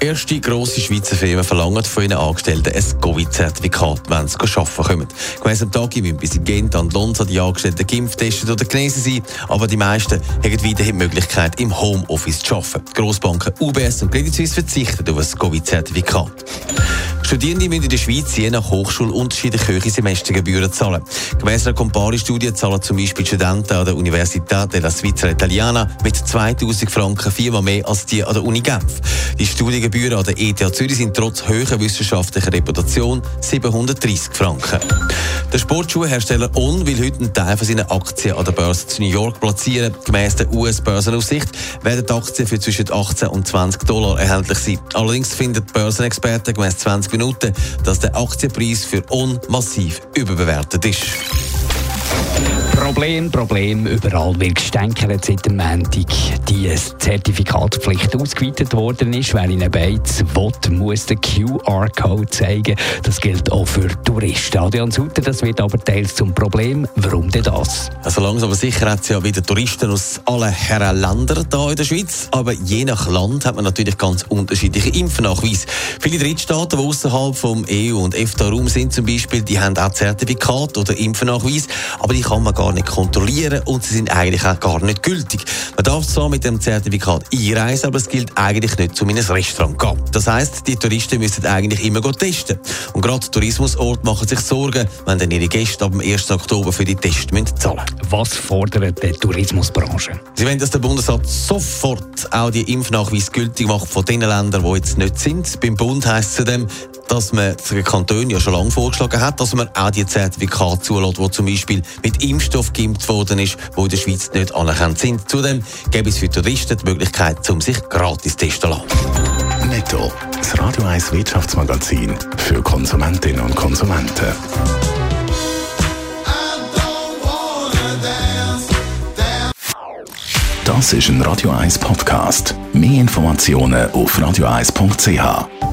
Erste grosse Schweizer Firmen verlangen von ihren Angestellten ein Covid-Zertifikat, wenn sie arbeiten kommen. Gemäss dem Tag müssen bis in Gent und Lonza die Angestellten geimpft, testen oder genesen sein, aber die meisten haben weiterhin die Möglichkeit, im Homeoffice zu arbeiten. Die Grossbanken UBS und Credit Suisse verzichten auf ein Covid-Zertifikat. Studierende müssen in der Schweiz je nach Hochschule unterschiedlich hohe Semestergebühren zahlen. Gemäss einer Compari-Studie zahlen zum Beispiel Studenten an der Universität della Svizzera Italiana mit 2000 Franken viermal mehr als die an der Uni Genf. Die Studiengebühren an der ETH Zürich sind trotz hoher wissenschaftlicher Reputation 730 Franken. Der Sportschuhhersteller On will heute einen Teil von seinen Aktien an der Börse zu New York platzieren. Gemäss der US-Börsenaufsicht werden die Aktien für zwischen 18 und 20 Dollar erhältlich sein. Allerdings finden Börsenexperten gemäss 20 Minuten, dass der Aktienpreis für On massiv überbewertet ist. Problem, Problem, überall wird gestänkert seit dem Montag. Die Zertifikatspflicht ausgeweitet worden ist. Wer in Beiz will, muss den QR-Code zeigen. Das gilt auch für Touristen. Adrian Sutter, das wird aber teils zum Problem. Warum denn das? Also langsam aber sicher hat es ja wieder Touristen aus allen Herren Ländern hier in der Schweiz. Aber je nach Land hat man natürlich ganz unterschiedliche Impfnachweise. Viele Drittstaaten, die außerhalb vom EU- und EFTA-Raum sind zum Beispiel, die haben auch Zertifikat oder Impfnachweis. Aber die kann man gar nicht kontrollieren und sie sind eigentlich auch gar nicht gültig. Man darf zwar mit dem Zertifikat einreisen, aber es gilt eigentlich nicht, zu einem Restaurant gehen. Das heisst, die Touristen müssen eigentlich immer testen. Und gerade Tourismusorte machen sich Sorgen, wenn dann ihre Gäste ab dem 1. Oktober für die Tests zahlen müssen. Was fordert die Tourismusbranche? Sie wollen, dass der Bundesrat sofort auch die Impfnachweis gültig macht von den Ländern, die jetzt nicht sind. Beim Bund heisst es zudem, dass man den Kanton ja schon lange vorgeschlagen hat, dass man auch die Zertifikate zulässt, die zum Beispiel mit Impfstoff geimpft worden ist, die in der Schweiz nicht anerkannt sind. Zudem gäbe es für Touristen die Möglichkeit, um sich gratis testen zu lassen. Netto. Das Radio 1 Wirtschaftsmagazin für Konsumentinnen und Konsumenten. Das ist ein Radio 1 Podcast. Mehr Informationen auf radio1.ch.